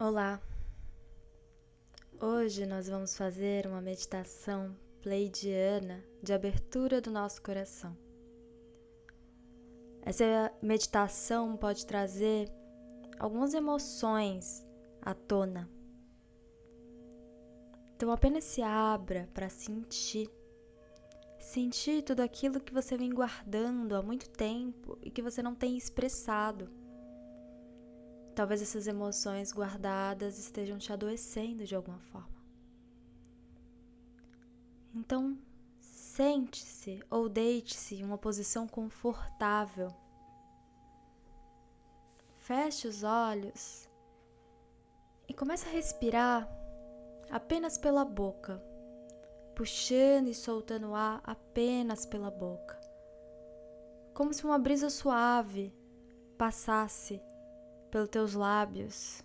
Olá! Hoje nós vamos fazer uma meditação pleidiana de abertura do nosso coração. Essa meditação pode trazer algumas emoções à tona. Então apenas se abra para sentir. Sentir tudo aquilo que você vem guardando há muito tempo e que você não tem expressado. Talvez essas emoções guardadas estejam te adoecendo de alguma forma. Então, sente-se ou deite-se em uma posição confortável. Feche os olhos e comece a respirar apenas pela boca, puxando e soltando o ar apenas pela boca, como se uma brisa suave passasse pelos teus lábios.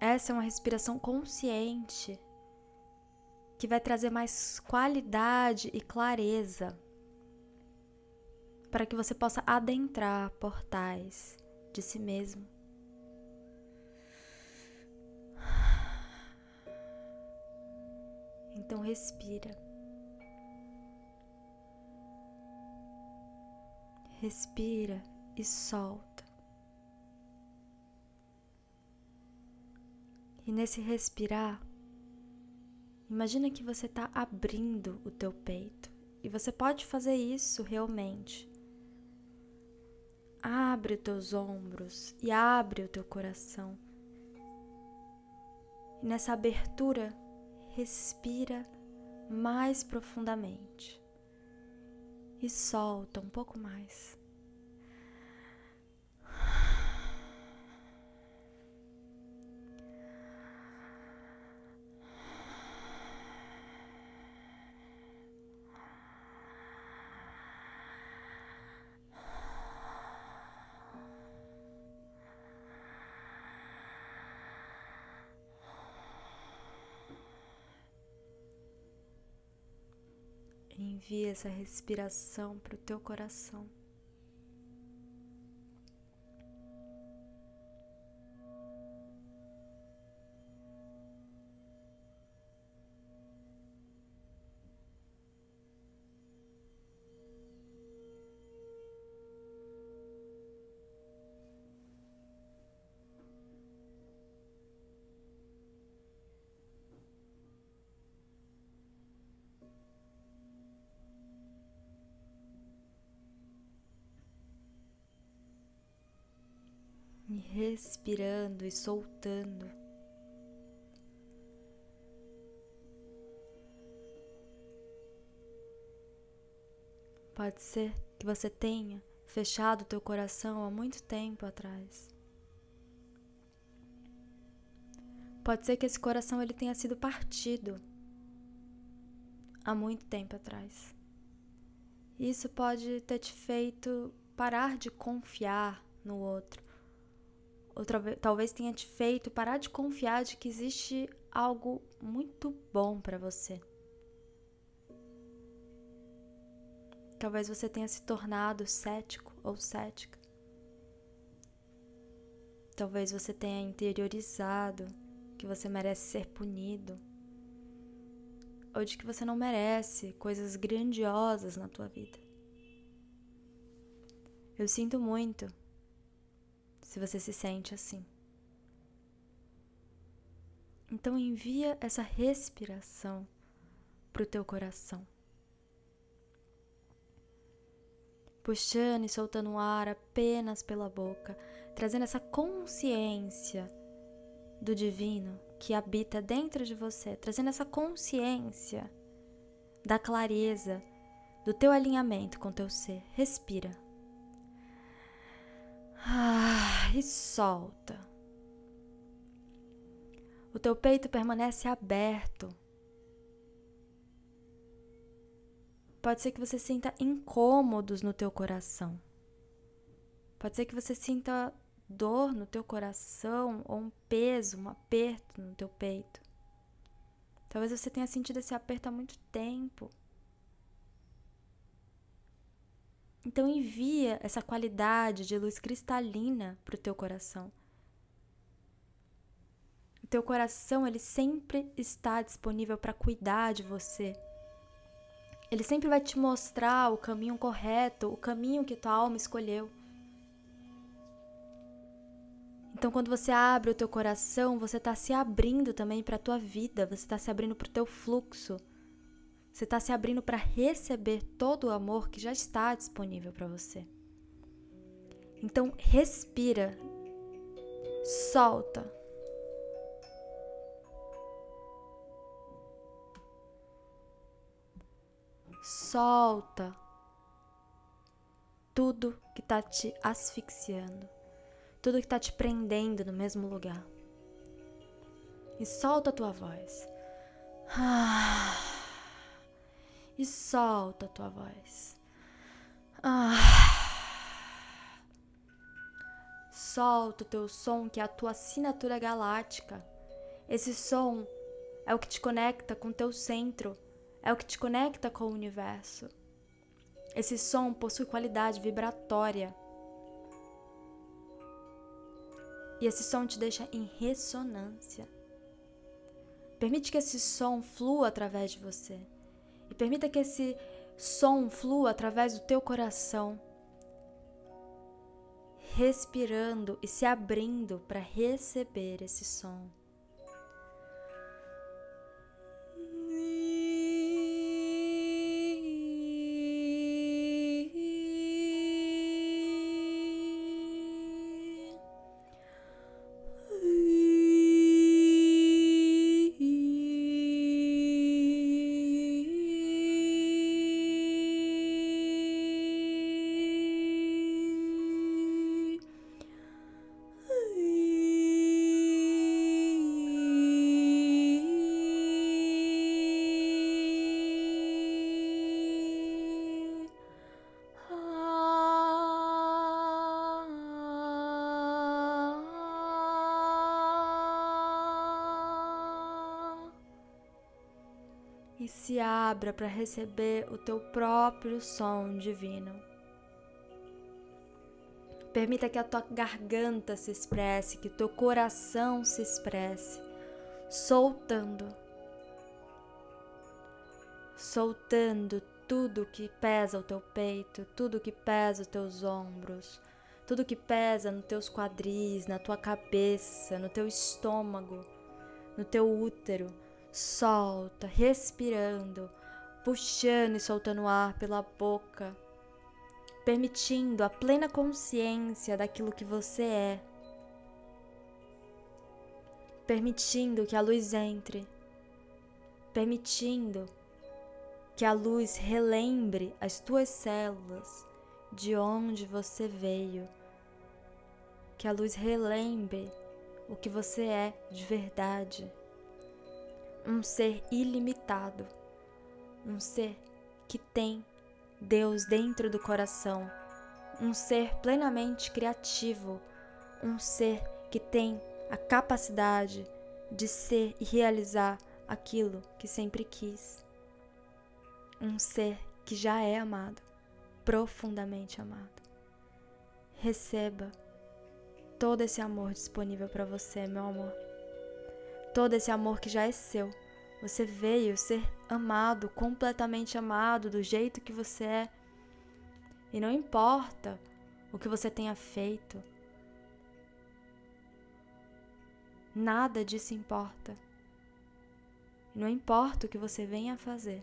Essa é uma respiração consciente que vai trazer mais qualidade e clareza para que você possa adentrar portais de si mesmo. Então respira. Respira e solta. E nesse respirar, imagina que você está abrindo o teu peito. E você pode fazer isso realmente. Abre os teus ombros e abre o teu coração. E nessa abertura, respira mais profundamente. E solta um pouco mais. Envia essa respiração para o teu coração. E respirando e soltando. Pode ser que você tenha fechado teu coração há muito tempo atrás. Pode ser que esse coração ele tenha sido partido há muito tempo atrás. Isso pode ter te feito parar de confiar no outro, ou talvez tenha te feito parar de confiar de que existe algo muito bom para você. Talvez você tenha se tornado cético ou cética. Talvez você tenha interiorizado que você merece ser punido ou de que você não merece coisas grandiosas na tua vida. Eu sinto muito se você se sente assim. Então envia essa respiração para o teu coração. Puxando e soltando o ar apenas pela boca, trazendo essa consciência do divino que habita dentro de você, trazendo essa consciência da clareza, do teu alinhamento com teu ser. Respira. Ah, e solta. O teu peito permanece aberto. Pode ser que você sinta incômodos no teu coração. Pode ser que você sinta dor no teu coração ou um peso, um aperto no teu peito. Talvez você tenha sentido esse aperto há muito tempo. Então envia essa qualidade de luz cristalina para o teu coração. O teu coração, ele sempre está disponível para cuidar de você. Ele sempre vai te mostrar o caminho correto, o caminho que tua alma escolheu. Então, quando você abre o teu coração, você está se abrindo também para a tua vida, você está se abrindo para o teu fluxo. Você está se abrindo para receber todo o amor que já está disponível para você. Então, respira, solta. Solta tudo que está te asfixiando tudo que está te prendendo no mesmo lugar. E solta a tua voz. Ah, e solta a tua voz. Ah, solta o teu som, que é a tua assinatura galáctica. Esse som é o que te conecta com o teu centro, é o que te conecta com o universo. Esse som possui qualidade vibratória E esse som te deixa em ressonância. Permite que esse som flua através de você. Permita que esse som flua através do teu coração. Respirando e se abrindo para receber esse som. E se abra para receber o teu próprio som divino. Permita que a tua garganta se expresse, que teu coração se expresse, soltando. Soltando tudo que pesa o teu peito, tudo que pesa os teus ombros, tudo que pesa nos teus quadris, na tua cabeça, no teu estômago, no teu útero solta, respirando, puxando e soltando ar pela boca, permitindo a plena consciência daquilo que você é, permitindo que a luz entre, permitindo que a luz relembre as tuas células de onde você veio, que a luz relembre o que você é de verdade um ser ilimitado, um ser que tem Deus dentro do coração, um ser plenamente criativo, um ser que tem a capacidade de ser e realizar aquilo que sempre quis. Um ser que já é amado, profundamente amado. Receba todo esse amor disponível para você, meu amor todo esse amor que já é seu. Você veio ser amado, completamente amado, do jeito que você é. E não importa o que você tenha feito, nada disso importa. Não importa o que você venha a fazer,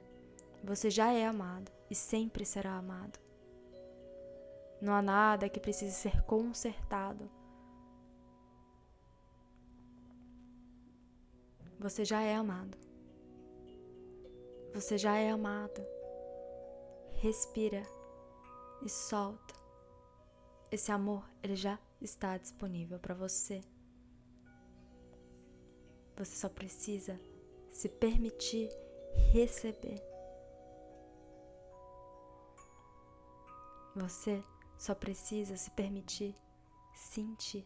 você já é amado e sempre será amado. Não há nada que precise ser consertado. Você já é amado. Você já é amada. Respira e solta. Esse amor, ele já está disponível para você. Você só precisa se permitir receber. Você só precisa se permitir sentir.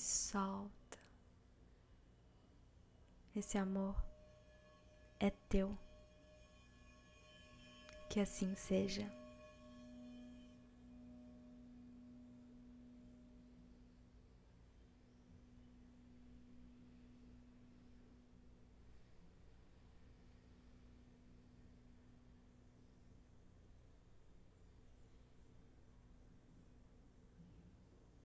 Solta. Esse amor é teu. Que assim seja.